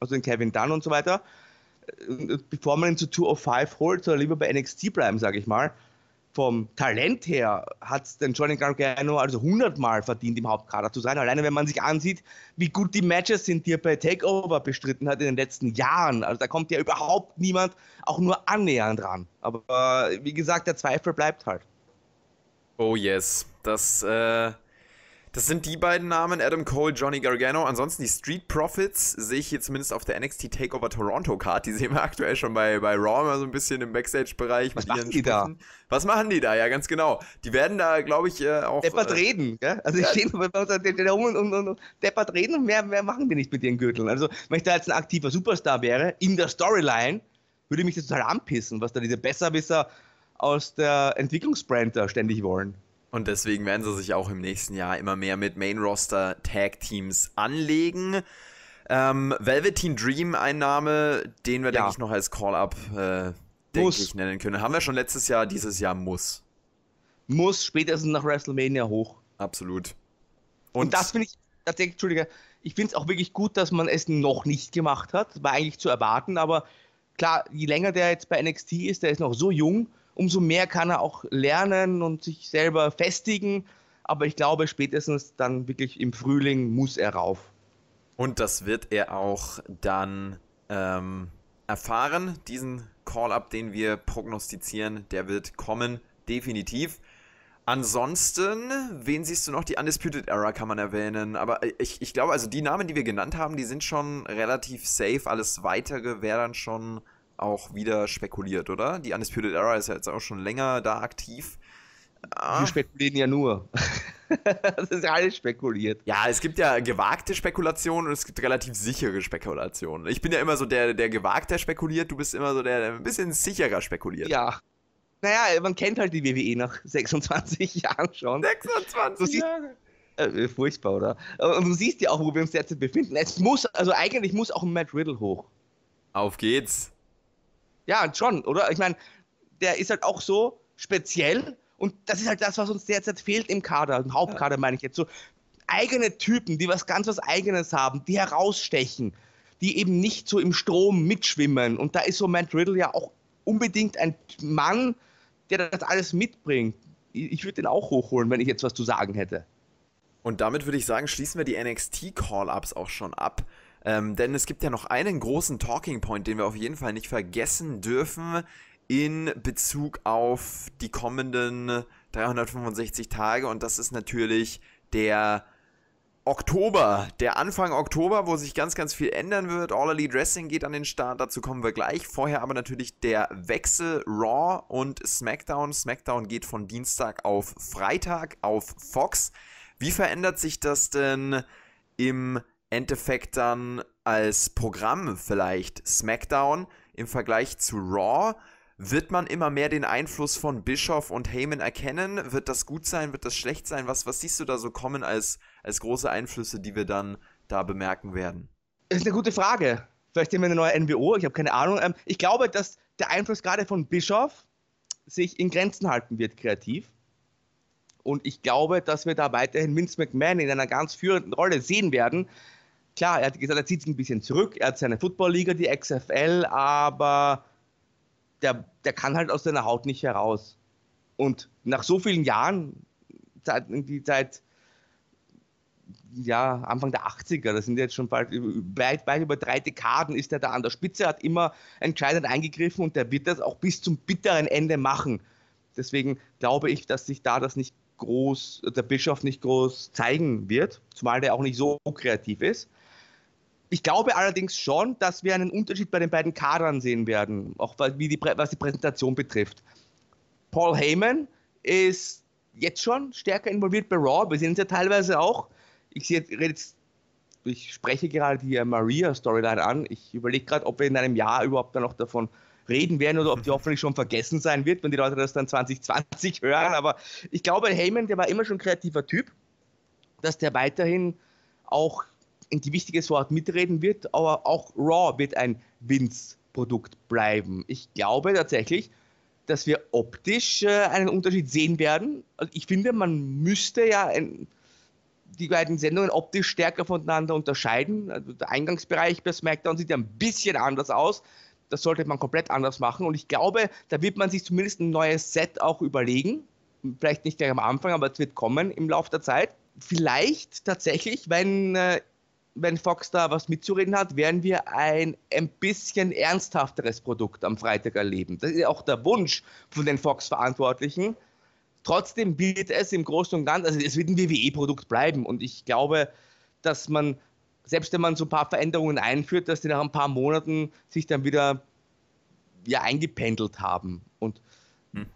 S2: also den Kevin Dunn und so weiter. Äh, bevor man ihn zu 205 holt, soll er lieber bei NXT bleiben, sage ich mal. Vom Talent her hat es den Johnny Gargano also 100 Mal verdient, im Hauptkader zu sein. Alleine wenn man sich ansieht, wie gut die Matches sind, die er bei Takeover bestritten hat in den letzten Jahren. Also da kommt ja überhaupt niemand auch nur annähernd ran. Aber wie gesagt, der Zweifel bleibt halt.
S1: Oh yes, das, äh, das sind die beiden Namen, Adam Cole, Johnny Gargano. Ansonsten die Street Profits sehe ich hier zumindest auf der NXT Takeover Toronto Card. Die sehen wir aktuell schon bei, bei Raw mal so ein bisschen im Backstage-Bereich.
S2: Was machen die Sprüchen. da?
S1: Was machen die da? Ja, ganz genau. Die werden da, glaube ich, äh, auch...
S2: Deppert äh, reden, gell? Also ich ja. stehe da rum und, und, und deppert reden und mehr, mehr machen die nicht mit ihren Gürteln. Also wenn ich da jetzt ein aktiver Superstar wäre, in der Storyline, würde mich das total anpissen, was da diese Besserwisser aus der Entwicklungsbrand da ständig wollen.
S1: Und deswegen werden sie sich auch im nächsten Jahr immer mehr mit Main-Roster-Tag-Teams anlegen. Ähm, Velveteen Dream, ein Name, den wir, ja. denke ich, noch als Call-Up, äh, ich, nennen können. Haben wir schon letztes Jahr, dieses Jahr muss.
S2: Muss spätestens nach WrestleMania hoch.
S1: Absolut.
S2: Und, Und das finde ich tatsächlich, Entschuldige, ich finde es auch wirklich gut, dass man es noch nicht gemacht hat. War eigentlich zu erwarten, aber klar, je länger der jetzt bei NXT ist, der ist noch so jung umso mehr kann er auch lernen und sich selber festigen. Aber ich glaube, spätestens dann wirklich im Frühling muss er rauf.
S1: Und das wird er auch dann ähm, erfahren. Diesen Call-up, den wir prognostizieren, der wird kommen, definitiv. Ansonsten, wen siehst du noch? Die Undisputed Era kann man erwähnen. Aber ich, ich glaube, also die Namen, die wir genannt haben, die sind schon relativ safe. Alles weitere wäre dann schon auch wieder spekuliert, oder? Die Undisputed Era ist ja jetzt auch schon länger da aktiv.
S2: Ah. Wir spekulieren ja nur. das ist ja alles spekuliert.
S1: Ja, es gibt ja gewagte Spekulationen und es gibt relativ sichere Spekulationen. Ich bin ja immer so der, der gewagter spekuliert, du bist immer so der, der ein bisschen sicherer spekuliert.
S2: Ja. Naja, man kennt halt die WWE nach 26 Jahren schon.
S1: 26 Jahre.
S2: Äh, furchtbar, oder? Und du siehst ja auch, wo wir uns derzeit befinden. Es muss, also eigentlich muss auch ein Matt Riddle hoch.
S1: Auf geht's.
S2: Ja, schon, oder? Ich meine, der ist halt auch so speziell und das ist halt das, was uns derzeit fehlt im Kader, im Hauptkader meine ich jetzt. So eigene Typen, die was ganz was Eigenes haben, die herausstechen, die eben nicht so im Strom mitschwimmen. Und da ist so Matt Riddle ja auch unbedingt ein Mann, der das alles mitbringt. Ich würde den auch hochholen, wenn ich jetzt was zu sagen hätte.
S1: Und damit würde ich sagen, schließen wir die NXT-Call-Ups auch schon ab. Ähm, denn es gibt ja noch einen großen Talking Point, den wir auf jeden Fall nicht vergessen dürfen in Bezug auf die kommenden 365 Tage. Und das ist natürlich der Oktober, der Anfang Oktober, wo sich ganz, ganz viel ändern wird. All Elite Dressing geht an den Start, dazu kommen wir gleich. Vorher aber natürlich der Wechsel Raw und SmackDown. SmackDown geht von Dienstag auf Freitag auf Fox. Wie verändert sich das denn im Endeffekt dann als Programm vielleicht SmackDown im Vergleich zu Raw? Wird man immer mehr den Einfluss von Bischoff und Heyman erkennen? Wird das gut sein? Wird das schlecht sein? Was, was siehst du da so kommen als, als große Einflüsse, die wir dann da bemerken werden?
S2: Das ist eine gute Frage. Vielleicht sehen wir eine neue NWO, ich habe keine Ahnung. Ähm, ich glaube, dass der Einfluss gerade von Bischoff sich in Grenzen halten wird, kreativ. Und ich glaube, dass wir da weiterhin Vince McMahon in einer ganz führenden Rolle sehen werden. Klar, er hat gesagt, er zieht sich ein bisschen zurück. Er hat seine Football-Liga, die XFL, aber der, der kann halt aus seiner Haut nicht heraus. Und nach so vielen Jahren, seit, seit ja, Anfang der 80er, das sind jetzt schon bald weit, weit über drei Dekaden, ist er da an der Spitze, hat immer entscheidend eingegriffen und der wird das auch bis zum bitteren Ende machen. Deswegen glaube ich, dass sich da das nicht groß, der Bischof nicht groß zeigen wird, zumal der auch nicht so kreativ ist. Ich glaube allerdings schon, dass wir einen Unterschied bei den beiden Kadern sehen werden, auch wie die, was die Präsentation betrifft. Paul Heyman ist jetzt schon stärker involviert bei Raw, wir sehen es ja teilweise auch. Ich sehe jetzt, ich spreche gerade die Maria-Storyline an. Ich überlege gerade, ob wir in einem Jahr überhaupt dann noch davon reden werden oder ob die hoffentlich schon vergessen sein wird, wenn die Leute das dann 2020 hören. Aber ich glaube, Heyman, der war immer schon ein kreativer Typ, dass der weiterhin auch in die wichtiges Wort mitreden wird, aber auch Raw wird ein Vince-Produkt bleiben. Ich glaube tatsächlich, dass wir optisch äh, einen Unterschied sehen werden. Also ich finde, man müsste ja ein, die beiden Sendungen optisch stärker voneinander unterscheiden. Also der Eingangsbereich bei SmackDown sieht ja ein bisschen anders aus das sollte man komplett anders machen. Und ich glaube, da wird man sich zumindest ein neues Set auch überlegen. Vielleicht nicht gleich am Anfang, aber es wird kommen im Laufe der Zeit. Vielleicht tatsächlich, wenn, äh, wenn Fox da was mitzureden hat, werden wir ein ein bisschen ernsthafteres Produkt am Freitag erleben. Das ist auch der Wunsch von den Fox-Verantwortlichen. Trotzdem wird es im Großen und Ganzen, also es wird ein WWE-Produkt bleiben. Und ich glaube, dass man selbst wenn man so ein paar Veränderungen einführt, dass die nach ein paar Monaten sich dann wieder ja, eingependelt haben. Und hm.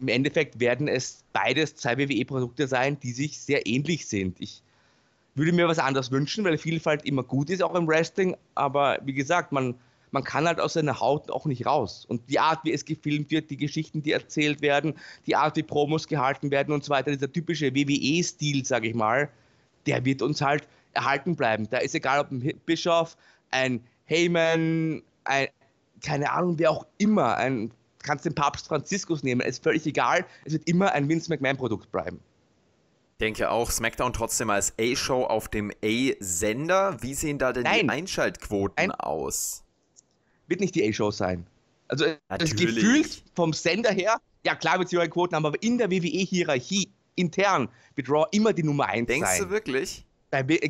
S2: im Endeffekt werden es beides zwei WWE-Produkte sein, die sich sehr ähnlich sind. Ich würde mir was anderes wünschen, weil Vielfalt immer gut ist, auch im Wrestling. Aber wie gesagt, man, man kann halt aus seiner Haut auch nicht raus. Und die Art, wie es gefilmt wird, die Geschichten, die erzählt werden, die Art, wie Promos gehalten werden und so weiter, dieser typische WWE-Stil, sage ich mal, der wird uns halt erhalten bleiben. Da ist egal, ob ein Bischof, ein Heyman, ein, keine Ahnung, wer auch immer, ein, kannst den Papst Franziskus nehmen, ist völlig egal. Es wird immer ein Vince McMahon-Produkt bleiben.
S1: Denke auch, SmackDown trotzdem als A-Show auf dem A-Sender. Wie sehen da denn Nein. die Einschaltquoten Nein. aus?
S2: Wird nicht die A-Show sein. Also das Gefühl vom Sender her, ja klar wird sie eure Quoten haben, aber in der WWE-Hierarchie intern wird Raw immer die Nummer 1
S1: sein.
S2: Denkst
S1: du wirklich?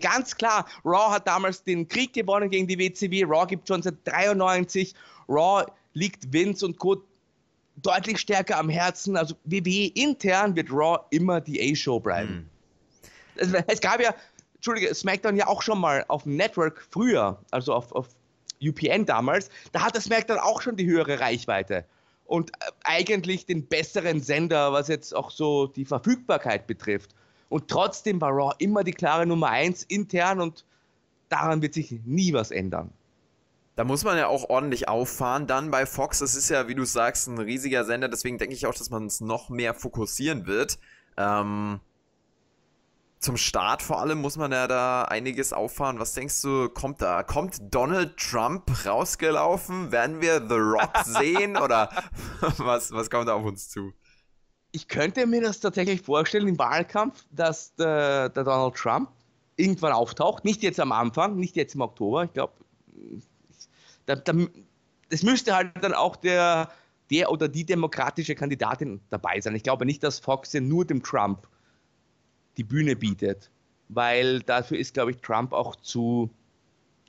S2: Ganz klar, Raw hat damals den Krieg gewonnen gegen die WCW. Raw gibt schon seit 93. Raw liegt Vince und Co. deutlich stärker am Herzen. Also WWE intern wird Raw immer die A-Show bleiben. Mhm. Es, es, gab ja, Entschuldige, SmackDown ja auch schon mal auf dem Network früher, also auf, auf UPN damals, da hat das SmackDown auch schon die höhere Reichweite und äh, eigentlich den besseren Sender, was jetzt auch so die Verfügbarkeit betrifft. Und trotzdem war Raw immer die klare Nummer 1 intern und daran wird sich nie was ändern.
S1: Da muss man ja auch ordentlich auffahren. Dann bei Fox, es ist ja, wie du sagst, ein riesiger Sender, deswegen denke ich auch, dass man es noch mehr fokussieren wird. Ähm, zum Start vor allem muss man ja da einiges auffahren. Was denkst du, kommt da? Kommt Donald Trump rausgelaufen? Werden wir The Rock sehen? Oder was, was kommt da auf uns zu?
S2: Ich könnte mir das tatsächlich vorstellen im Wahlkampf, dass der, der Donald Trump irgendwann auftaucht. Nicht jetzt am Anfang, nicht jetzt im Oktober. Ich glaube, da, da, das müsste halt dann auch der, der oder die demokratische Kandidatin dabei sein. Ich glaube nicht, dass Fox nur dem Trump die Bühne bietet, weil dafür ist, glaube ich, Trump auch zu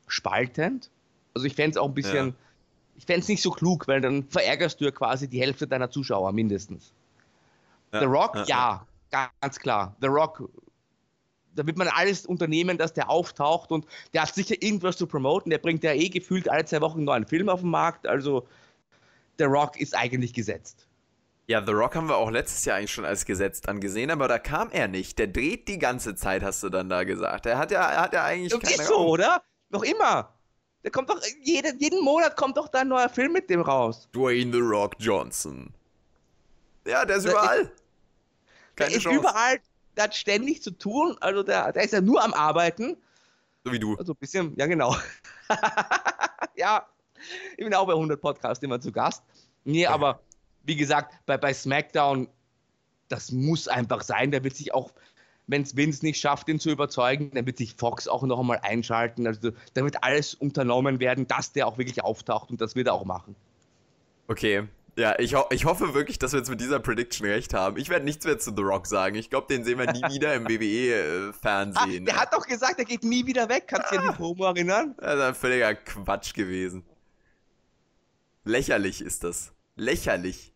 S2: spaltend. Also ich fände es auch ein bisschen, ja. ich fände es nicht so klug, weil dann verärgerst du ja quasi die Hälfte deiner Zuschauer mindestens. Ja, The Rock, ja, ja, ganz klar. The Rock, da wird man alles unternehmen, dass der auftaucht und der hat sicher irgendwas zu promoten. Der bringt ja eh gefühlt alle zwei Wochen einen neuen Film auf den Markt. Also The Rock ist eigentlich gesetzt.
S1: Ja, The Rock haben wir auch letztes Jahr eigentlich schon als gesetzt angesehen, aber da kam er nicht. Der dreht die ganze Zeit, hast du dann da gesagt. Er hat ja, er hat ja eigentlich
S2: das keine ist so, oder? Noch immer. Der kommt doch, jede, jeden Monat kommt doch da ein neuer Film mit dem raus.
S1: Dwayne The Rock Johnson. Ja, der ist der überall. Ist,
S2: keine der Chance. ist überall, der hat ständig zu tun, also der, der ist ja nur am Arbeiten.
S1: So wie du.
S2: Also ein bisschen, ja genau. ja, ich bin auch bei 100 Podcasts immer zu Gast. Nee, aber wie gesagt, bei, bei SmackDown, das muss einfach sein. Da wird sich auch, wenn es Vince nicht schafft, ihn zu überzeugen, dann wird sich Fox auch noch einmal einschalten. Also da wird alles unternommen werden, dass der auch wirklich auftaucht und das wird er auch machen.
S1: Okay. Ja, ich, ho ich hoffe wirklich, dass wir jetzt mit dieser Prediction recht haben. Ich werde nichts mehr zu The Rock sagen. Ich glaube, den sehen wir nie wieder im WWE-Fernsehen.
S2: Ah, der hat doch gesagt, er geht nie wieder weg. Kannst du ah. dich an die Promo erinnern?
S1: Das ist ein völliger Quatsch gewesen. Lächerlich ist das. Lächerlich.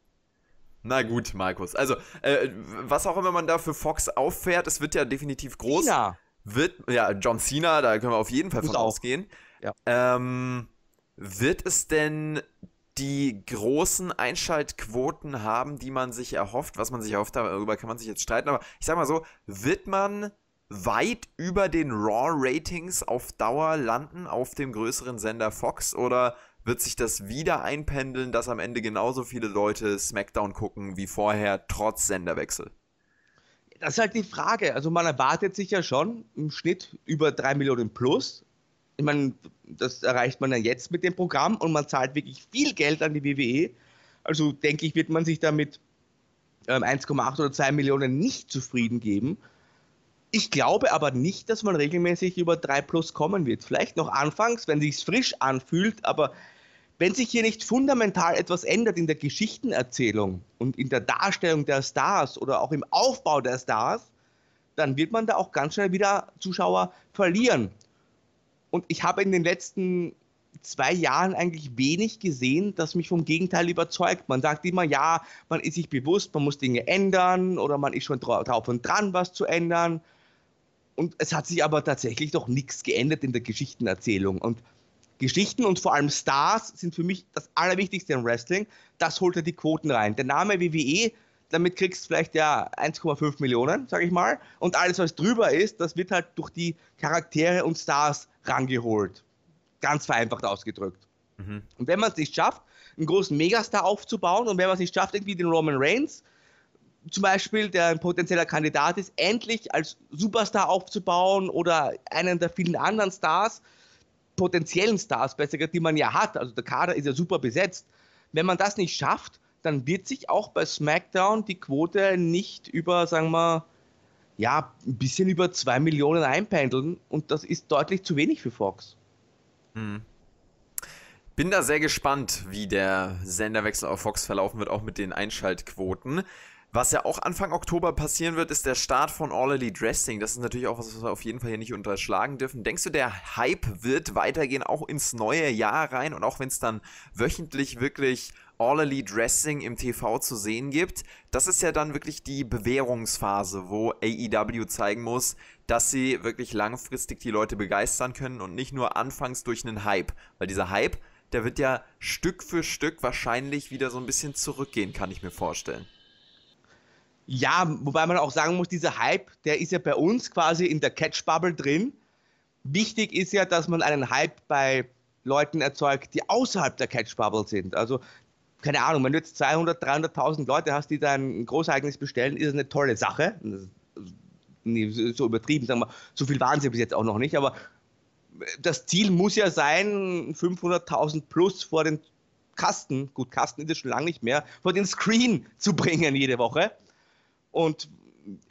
S1: Na gut, Markus. Also, äh, was auch immer man da für Fox auffährt, es wird ja definitiv groß.
S2: Cena.
S1: Wird, ja, John Cena, da können wir auf jeden Fall Muss von auch. ausgehen. Ja. Ähm, wird es denn die großen Einschaltquoten haben, die man sich erhofft? Was man sich erhofft, darüber kann man sich jetzt streiten, aber ich sag mal so, wird man weit über den Raw-Ratings auf Dauer landen auf dem größeren Sender Fox oder wird sich das wieder einpendeln, dass am Ende genauso viele Leute SmackDown gucken wie vorher, trotz Senderwechsel?
S2: Das ist halt die Frage. Also man erwartet sich ja schon im Schnitt über 3 Millionen plus. Ich meine, das erreicht man ja jetzt mit dem Programm und man zahlt wirklich viel Geld an die WWE. Also denke ich, wird man sich damit ähm, 1,8 oder 2 Millionen nicht zufrieden geben. Ich glaube aber nicht, dass man regelmäßig über 3 plus kommen wird. Vielleicht noch anfangs, wenn sich frisch anfühlt, aber wenn sich hier nicht fundamental etwas ändert in der Geschichtenerzählung und in der Darstellung der Stars oder auch im Aufbau der Stars, dann wird man da auch ganz schnell wieder Zuschauer verlieren. Und ich habe in den letzten zwei Jahren eigentlich wenig gesehen, das mich vom Gegenteil überzeugt. Man sagt immer, ja, man ist sich bewusst, man muss Dinge ändern oder man ist schon drauf und dran, was zu ändern. Und es hat sich aber tatsächlich doch nichts geändert in der Geschichtenerzählung. Und Geschichten und vor allem Stars sind für mich das Allerwichtigste im Wrestling. Das holt er die Quoten rein. Der Name WWE, damit kriegst du vielleicht ja 1,5 Millionen, sag ich mal. Und alles, was drüber ist, das wird halt durch die Charaktere und Stars rangeholt. Ganz vereinfacht ausgedrückt. Mhm. Und wenn man es nicht schafft, einen großen Megastar aufzubauen und wenn man es nicht schafft, irgendwie den Roman Reigns zum Beispiel, der ein potenzieller Kandidat ist, endlich als Superstar aufzubauen oder einen der vielen anderen Stars, potenziellen Stars, besser gesagt, die man ja hat, also der Kader ist ja super besetzt, wenn man das nicht schafft, dann wird sich auch bei SmackDown die Quote nicht über, sagen wir, ja, ein bisschen über 2 Millionen einpendeln und das ist deutlich zu wenig für Fox. Hm.
S1: Bin da sehr gespannt, wie der Senderwechsel auf Fox verlaufen wird, auch mit den Einschaltquoten. Was ja auch Anfang Oktober passieren wird, ist der Start von All Elite Wrestling. Das ist natürlich auch was, was wir auf jeden Fall hier nicht unterschlagen dürfen. Denkst du, der Hype wird weitergehen, auch ins neue Jahr rein? Und auch wenn es dann wöchentlich wirklich All Elite Wrestling im TV zu sehen gibt. Das ist ja dann wirklich die Bewährungsphase, wo AEW zeigen muss, dass sie wirklich langfristig die Leute begeistern können und nicht nur anfangs durch einen Hype. Weil dieser Hype, der wird ja Stück für Stück wahrscheinlich wieder so ein bisschen zurückgehen, kann ich mir vorstellen.
S2: Ja, wobei man auch sagen muss, dieser Hype, der ist ja bei uns quasi in der Catch-Bubble drin. Wichtig ist ja, dass man einen Hype bei Leuten erzeugt, die außerhalb der Catch-Bubble sind. Also keine Ahnung, wenn du jetzt 200, 300.000 Leute hast, die dein Großereignis bestellen, ist das eine tolle Sache. Nee, so übertrieben, sagen wir, so viel waren sie bis jetzt auch noch nicht, aber das Ziel muss ja sein, 500.000 plus vor den Kasten, gut, Kasten ist es schon lange nicht mehr, vor den Screen zu bringen jede Woche. Und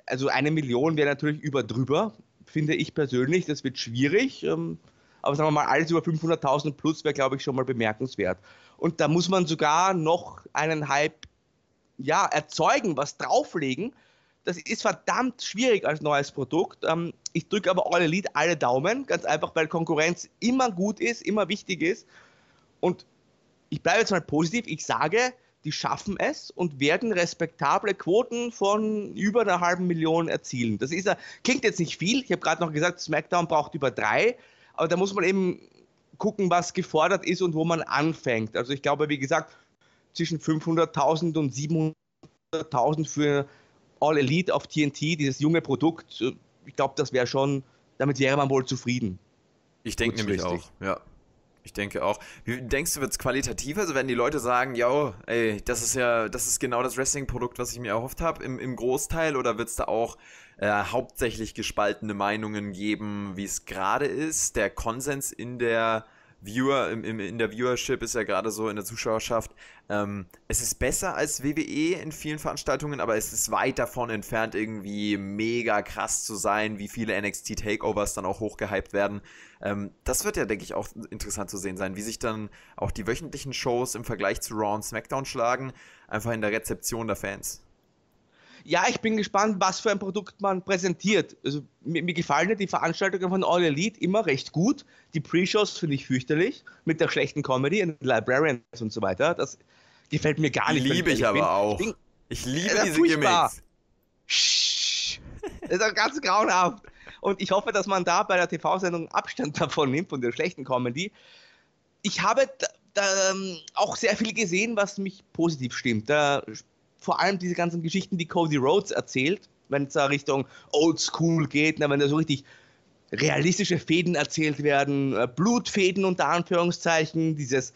S2: also eine Million wäre natürlich über drüber, finde ich persönlich. Das wird schwierig. Ähm, aber sagen wir mal, alles über 500.000 plus wäre, glaube ich, schon mal bemerkenswert. Und da muss man sogar noch einen Hype ja, erzeugen, was drauflegen. Das ist verdammt schwierig als neues Produkt. Ähm, ich drücke aber All Elite alle Daumen, ganz einfach, weil Konkurrenz immer gut ist, immer wichtig ist. Und ich bleibe jetzt mal positiv. Ich sage, die schaffen es und werden respektable Quoten von über einer halben Million erzielen. Das ist, klingt jetzt nicht viel. Ich habe gerade noch gesagt, SmackDown braucht über drei, aber da muss man eben gucken, was gefordert ist und wo man anfängt. Also ich glaube, wie gesagt, zwischen 500.000 und 700.000 für All Elite auf TNT, dieses junge Produkt, ich glaube, das wäre schon, damit wäre man wohl zufrieden.
S1: Ich denke nämlich auch, ja. Ich denke auch. Wie denkst du, wird es qualitativer? Also wenn die Leute sagen, ja, ey, das ist ja, das ist genau das Wrestling-Produkt, was ich mir erhofft habe, im, im Großteil, oder wird es da auch äh, hauptsächlich gespaltene Meinungen geben, wie es gerade ist? Der Konsens in der Viewer, im, im, in der Viewership ist ja gerade so in der Zuschauerschaft, ähm, es ist besser als WWE in vielen Veranstaltungen, aber es ist weit davon entfernt, irgendwie mega krass zu sein, wie viele NXT Takeovers dann auch hochgehypt werden. Ähm, das wird ja, denke ich, auch interessant zu sehen sein, wie sich dann auch die wöchentlichen Shows im Vergleich zu Raw und SmackDown schlagen, einfach in der Rezeption der Fans
S2: ja, ich bin gespannt, was für ein Produkt man präsentiert. Also mir, mir gefallen die Veranstaltungen von All Elite immer recht gut. Die Pre-Shows finde ich fürchterlich mit der schlechten Comedy und Librarians und so weiter. Das gefällt mir gar nicht.
S1: Liebe ich, ich aber bin. auch. Ich, bin, ich liebe diese furchtbar. Gimmicks.
S2: Das ist ganz grauenhaft. Und ich hoffe, dass man da bei der TV-Sendung Abstand davon nimmt, von der schlechten Comedy. Ich habe da, da, ähm, auch sehr viel gesehen, was mich positiv stimmt. Da vor allem diese ganzen Geschichten, die Cody Rhodes erzählt, wenn es da Richtung Old School geht, na, wenn da so richtig realistische Fäden erzählt werden, äh, Blutfäden unter Anführungszeichen, dieses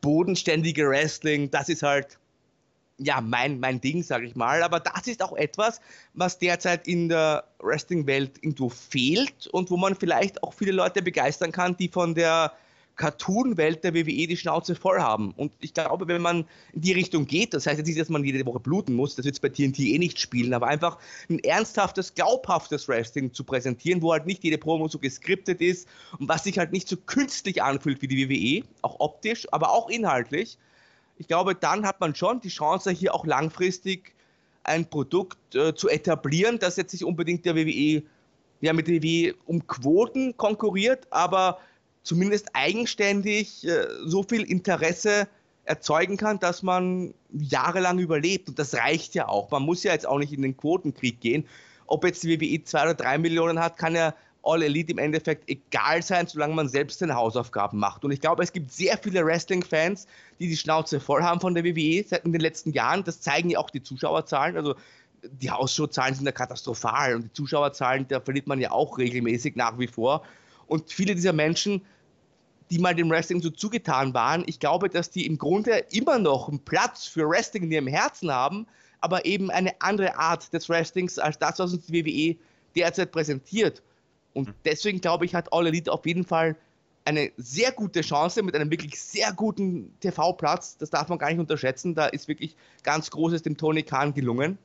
S2: bodenständige Wrestling, das ist halt ja mein, mein Ding, sage ich mal. Aber das ist auch etwas, was derzeit in der Wrestling-Welt irgendwo fehlt und wo man vielleicht auch viele Leute begeistern kann, die von der Cartoon-Welt der WWE die Schnauze voll haben. Und ich glaube, wenn man in die Richtung geht, das heißt jetzt nicht, dass man jede Woche bluten muss, das wird es bei TNT eh nicht spielen, aber einfach ein ernsthaftes, glaubhaftes Wrestling zu präsentieren, wo halt nicht jede Promo so geskriptet ist und was sich halt nicht so künstlich anfühlt wie die WWE, auch optisch, aber auch inhaltlich. Ich glaube, dann hat man schon die Chance, hier auch langfristig ein Produkt äh, zu etablieren, das jetzt nicht unbedingt der WWE, ja, mit der WWE um Quoten konkurriert, aber zumindest eigenständig äh, so viel Interesse erzeugen kann, dass man jahrelang überlebt. Und das reicht ja auch. Man muss ja jetzt auch nicht in den Quotenkrieg gehen. Ob jetzt die WWE zwei oder drei Millionen hat, kann ja All Elite im Endeffekt egal sein, solange man selbst seine Hausaufgaben macht. Und ich glaube, es gibt sehr viele Wrestling-Fans, die die Schnauze voll haben von der WWE seit in den letzten Jahren. Das zeigen ja auch die Zuschauerzahlen. Also die Hausshow-Zahlen sind ja katastrophal und die Zuschauerzahlen, da verliert man ja auch regelmäßig nach wie vor. Und viele dieser Menschen die mal dem Wrestling so zugetan waren, ich glaube, dass die im Grunde immer noch einen Platz für Wrestling in ihrem Herzen haben, aber eben eine andere Art des Wrestlings als das, was uns die WWE derzeit präsentiert. Und hm. deswegen glaube ich, hat All Elite auf jeden Fall eine sehr gute Chance mit einem wirklich sehr guten TV-Platz. Das darf man gar nicht unterschätzen. Da ist wirklich ganz Großes dem Tony Khan gelungen.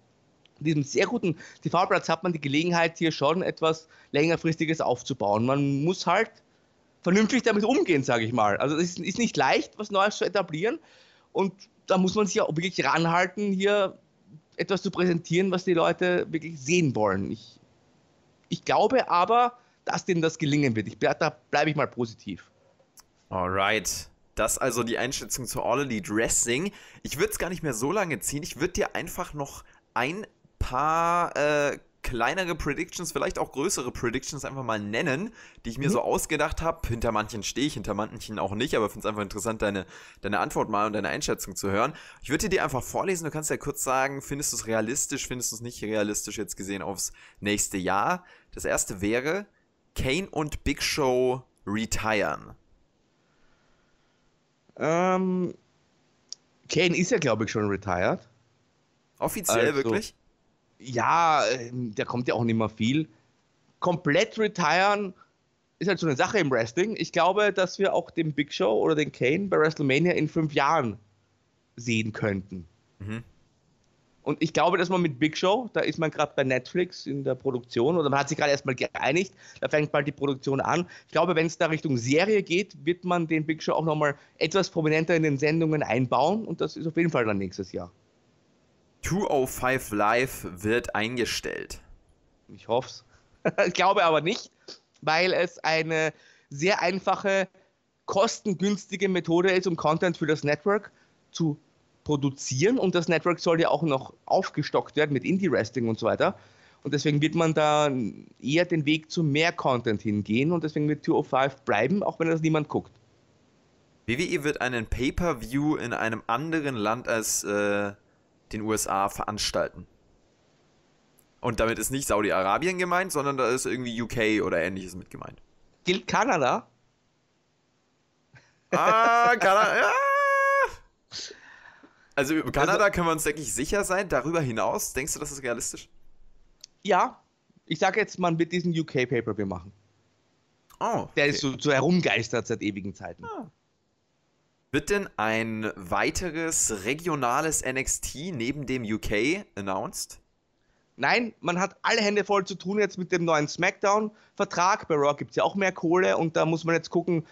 S2: In diesem sehr guten TV-Platz hat man die Gelegenheit, hier schon etwas längerfristiges aufzubauen. Man muss halt vernünftig damit umgehen, sage ich mal. Also es ist, nicht leicht, was Neues zu etablieren und da muss man sich ja wirklich ranhalten, hier etwas zu präsentieren, was die Leute wirklich sehen wollen. Ich, ich glaube aber, dass denen das gelingen wird. Ich, da bleibe ich mal positiv.
S1: Alright. Das also die Einschätzung zu All Elite Wrestling. Ich würde es gar nicht mehr so lange ziehen. Ich würde dir einfach noch ein paar äh, kleinere Predictions, vielleicht auch größere Predictions einfach mal nennen, die ich mir mhm. so ausgedacht habe. Hinter manchen stehe ich, hinter manchen auch nicht, aber finde es einfach interessant, deine, deine Antwort mal und deine Einschätzung zu hören. Ich würde dir einfach vorlesen, du kannst ja kurz sagen, findest du es realistisch, findest du es nicht realistisch jetzt gesehen aufs nächste Jahr. Das erste wäre, Kane und Big Show retiren.
S2: Ähm, Kane ist ja, glaube ich, schon retired.
S1: Offiziell also, wirklich?
S2: Ja, ähm, der kommt ja auch nicht mehr viel. Komplett retiren ist halt so eine Sache im Wrestling. Ich glaube, dass wir auch den Big Show oder den Kane bei WrestleMania in fünf Jahren sehen könnten. Mhm. Und ich glaube, dass man mit Big Show, da ist man gerade bei Netflix in der Produktion oder man hat sich gerade erstmal geeinigt, da fängt bald die Produktion an. Ich glaube, wenn es da Richtung Serie geht, wird man den Big Show auch nochmal etwas prominenter in den Sendungen einbauen und das ist auf jeden Fall dann nächstes Jahr.
S1: 205 Live wird eingestellt.
S2: Ich hoffe es. ich glaube aber nicht, weil es eine sehr einfache, kostengünstige Methode ist, um Content für das Network zu produzieren. Und das Network soll ja auch noch aufgestockt werden mit Indie-Wrestling und so weiter. Und deswegen wird man da eher den Weg zu mehr Content hingehen und deswegen wird 205 bleiben, auch wenn das niemand guckt.
S1: WWE wird einen Pay-Per-View in einem anderen Land als äh, den USA veranstalten. Und damit ist nicht Saudi-Arabien gemeint, sondern da ist irgendwie UK oder ähnliches mit gemeint.
S2: Gilt Kanada?
S1: Ah, Kanada, ja. Also über Kanada also, können wir uns, denke ich, sicher sein. Darüber hinaus, denkst du, das ist realistisch?
S2: Ja. Ich sage jetzt, man wird diesen UK-Paper machen. Oh. Okay. Der ist so, so herumgeistert seit ewigen Zeiten. Ah.
S1: Wird denn ein weiteres regionales NXT neben dem UK announced?
S2: Nein, man hat alle Hände voll zu tun jetzt mit dem neuen SmackDown-Vertrag. Bei Raw gibt es ja auch mehr Kohle und da muss man jetzt gucken,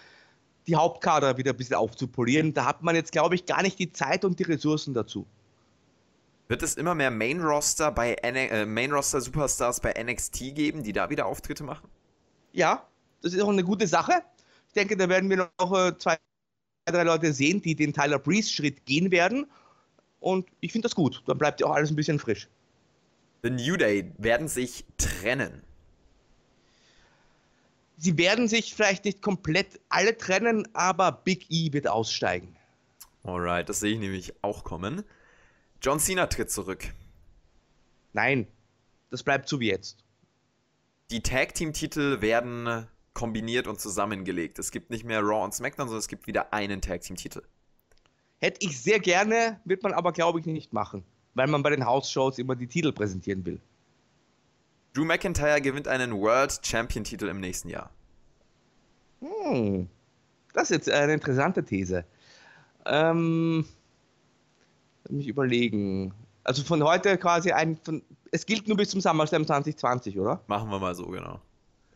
S2: die Hauptkader wieder ein bisschen aufzupolieren. Da hat man jetzt, glaube ich, gar nicht die Zeit und die Ressourcen dazu.
S1: Wird es immer mehr Main-Roster bei äh, Main-Roster-Superstars bei NXT geben, die da wieder Auftritte machen?
S2: Ja, das ist auch eine gute Sache. Ich denke, da werden wir noch äh, zwei drei Leute sehen, die den Tyler Breeze-Schritt gehen werden. Und ich finde das gut. Dann bleibt ja auch alles ein bisschen frisch.
S1: The New Day werden sich trennen.
S2: Sie werden sich vielleicht nicht komplett alle trennen, aber Big E wird aussteigen.
S1: Alright, das sehe ich nämlich auch kommen. John Cena tritt zurück.
S2: Nein, das bleibt so wie jetzt.
S1: Die Tag Team Titel werden kombiniert und zusammengelegt. Es gibt nicht mehr Raw und SmackDown, sondern es gibt wieder einen Tag Team Titel.
S2: Hätte ich sehr gerne, wird man aber glaube ich nicht machen, weil man bei den House-Shows immer die Titel präsentieren will.
S1: Drew McIntyre gewinnt einen World Champion Titel im nächsten Jahr.
S2: Hm, das ist jetzt eine interessante These. Ähm, mich überlegen. Also von heute quasi ein, von, es gilt nur bis zum SummerSlam 2020, oder?
S1: Machen wir mal so, genau.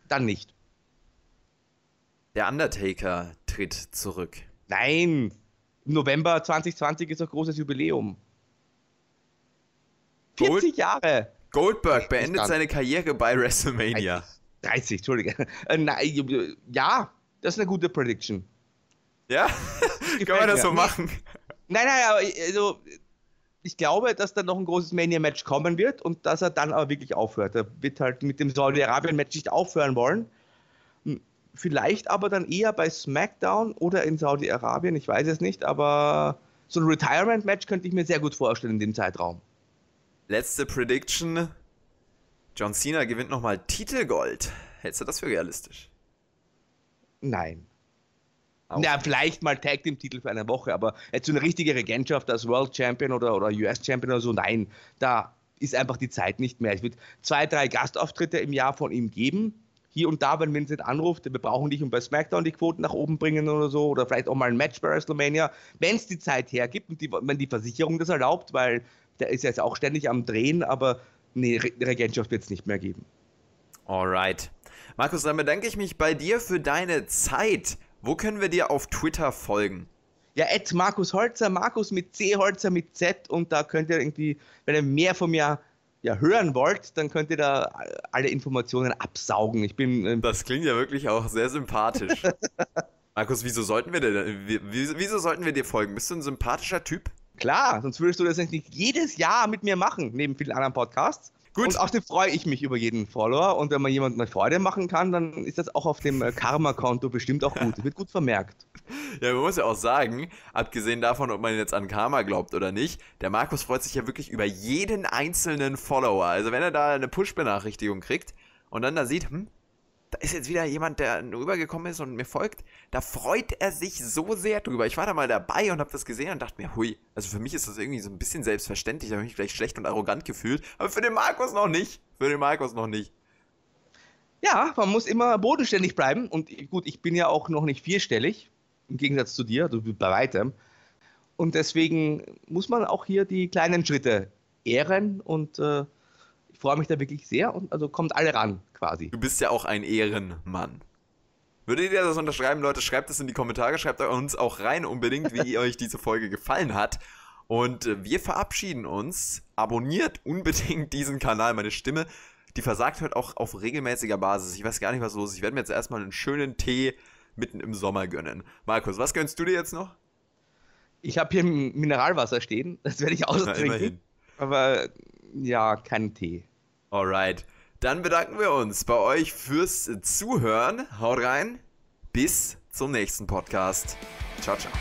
S2: Dann nicht.
S1: Der Undertaker tritt zurück.
S2: Nein, im November 2020 ist ein großes Jubiläum. 40 Gold Jahre.
S1: Goldberg beendet seine Karriere bei WrestleMania.
S2: 30, Entschuldige. Äh, nein, ja, das ist eine gute Prediction.
S1: Ja? Kann man das so machen?
S2: Nein, nein, aber also, ich glaube, dass da noch ein großes Mania-Match kommen wird und dass er dann aber wirklich aufhört. Er wird halt mit dem Saudi-Arabien-Match nicht aufhören wollen. Vielleicht aber dann eher bei SmackDown oder in Saudi-Arabien, ich weiß es nicht, aber so ein Retirement-Match könnte ich mir sehr gut vorstellen in dem Zeitraum.
S1: Letzte Prediction. John Cena gewinnt nochmal Titelgold. Hältst du das für realistisch?
S2: Nein. Auch. Ja, vielleicht mal Tag Team Titel für eine Woche, aber jetzt so eine richtige Regentschaft als World Champion oder, oder US Champion oder so, nein, da ist einfach die Zeit nicht mehr. Es wird zwei, drei Gastauftritte im Jahr von ihm geben hier und da, wenn Vincent anruft, wir brauchen dich und bei SmackDown die Quoten nach oben bringen oder so, oder vielleicht auch mal ein Match bei WrestleMania, wenn es die Zeit hergibt und die, wenn die Versicherung das erlaubt, weil der ist jetzt auch ständig am Drehen, aber nee, Re Regentschaft wird es nicht mehr geben.
S1: Alright. Markus, dann bedanke ich mich bei dir für deine Zeit. Wo können wir dir auf Twitter folgen?
S2: Ja, Ed Markus Holzer, Markus mit C, Holzer mit Z und da könnt ihr irgendwie, wenn ihr mehr von mir ja, hören wollt, dann könnt ihr da alle Informationen absaugen. Ich bin.
S1: Ähm das klingt ja wirklich auch sehr sympathisch. Markus, wieso sollten wir dir, wieso sollten wir dir folgen? Bist du ein sympathischer Typ?
S2: Klar, sonst würdest du das nicht jedes Jahr mit mir machen, neben vielen anderen Podcasts. Gut. Und außerdem freue ich mich über jeden Follower. Und wenn man jemandem eine Freude machen kann, dann ist das auch auf dem äh, Karma-Konto bestimmt auch gut. Wird gut vermerkt.
S1: Ja, man muss ja auch sagen, abgesehen davon, ob man jetzt an Karma glaubt oder nicht, der Markus freut sich ja wirklich über jeden einzelnen Follower. Also wenn er da eine Push-Benachrichtigung kriegt und dann da sieht, hm, da ist jetzt wieder jemand, der rübergekommen ist und mir folgt. Da freut er sich so sehr drüber. Ich war da mal dabei und habe das gesehen und dachte mir, hui, also für mich ist das irgendwie so ein bisschen selbstverständlich. Da habe ich mich vielleicht schlecht und arrogant gefühlt. Aber für den Markus noch nicht. Für den Markus noch nicht.
S2: Ja, man muss immer bodenständig bleiben. Und gut, ich bin ja auch noch nicht vierstellig. Im Gegensatz zu dir, du bei weitem. Und deswegen muss man auch hier die kleinen Schritte ehren und äh, freue mich da wirklich sehr und also kommt alle ran quasi.
S1: Du bist ja auch ein Ehrenmann. Würdet ihr das unterschreiben, Leute? Schreibt es in die Kommentare, schreibt uns auch rein unbedingt, wie euch diese Folge gefallen hat. Und äh, wir verabschieden uns. Abonniert unbedingt diesen Kanal. Meine Stimme, die versagt heute auch auf regelmäßiger Basis. Ich weiß gar nicht, was los ist. Ich werde mir jetzt erstmal einen schönen Tee mitten im Sommer gönnen. Markus, was gönnst du dir jetzt noch?
S2: Ich habe hier Mineralwasser stehen. Das werde ich austrinken. Aber ja, keinen Tee.
S1: Alright. Dann bedanken wir uns bei euch fürs Zuhören. Haut rein. Bis zum nächsten Podcast. Ciao, ciao.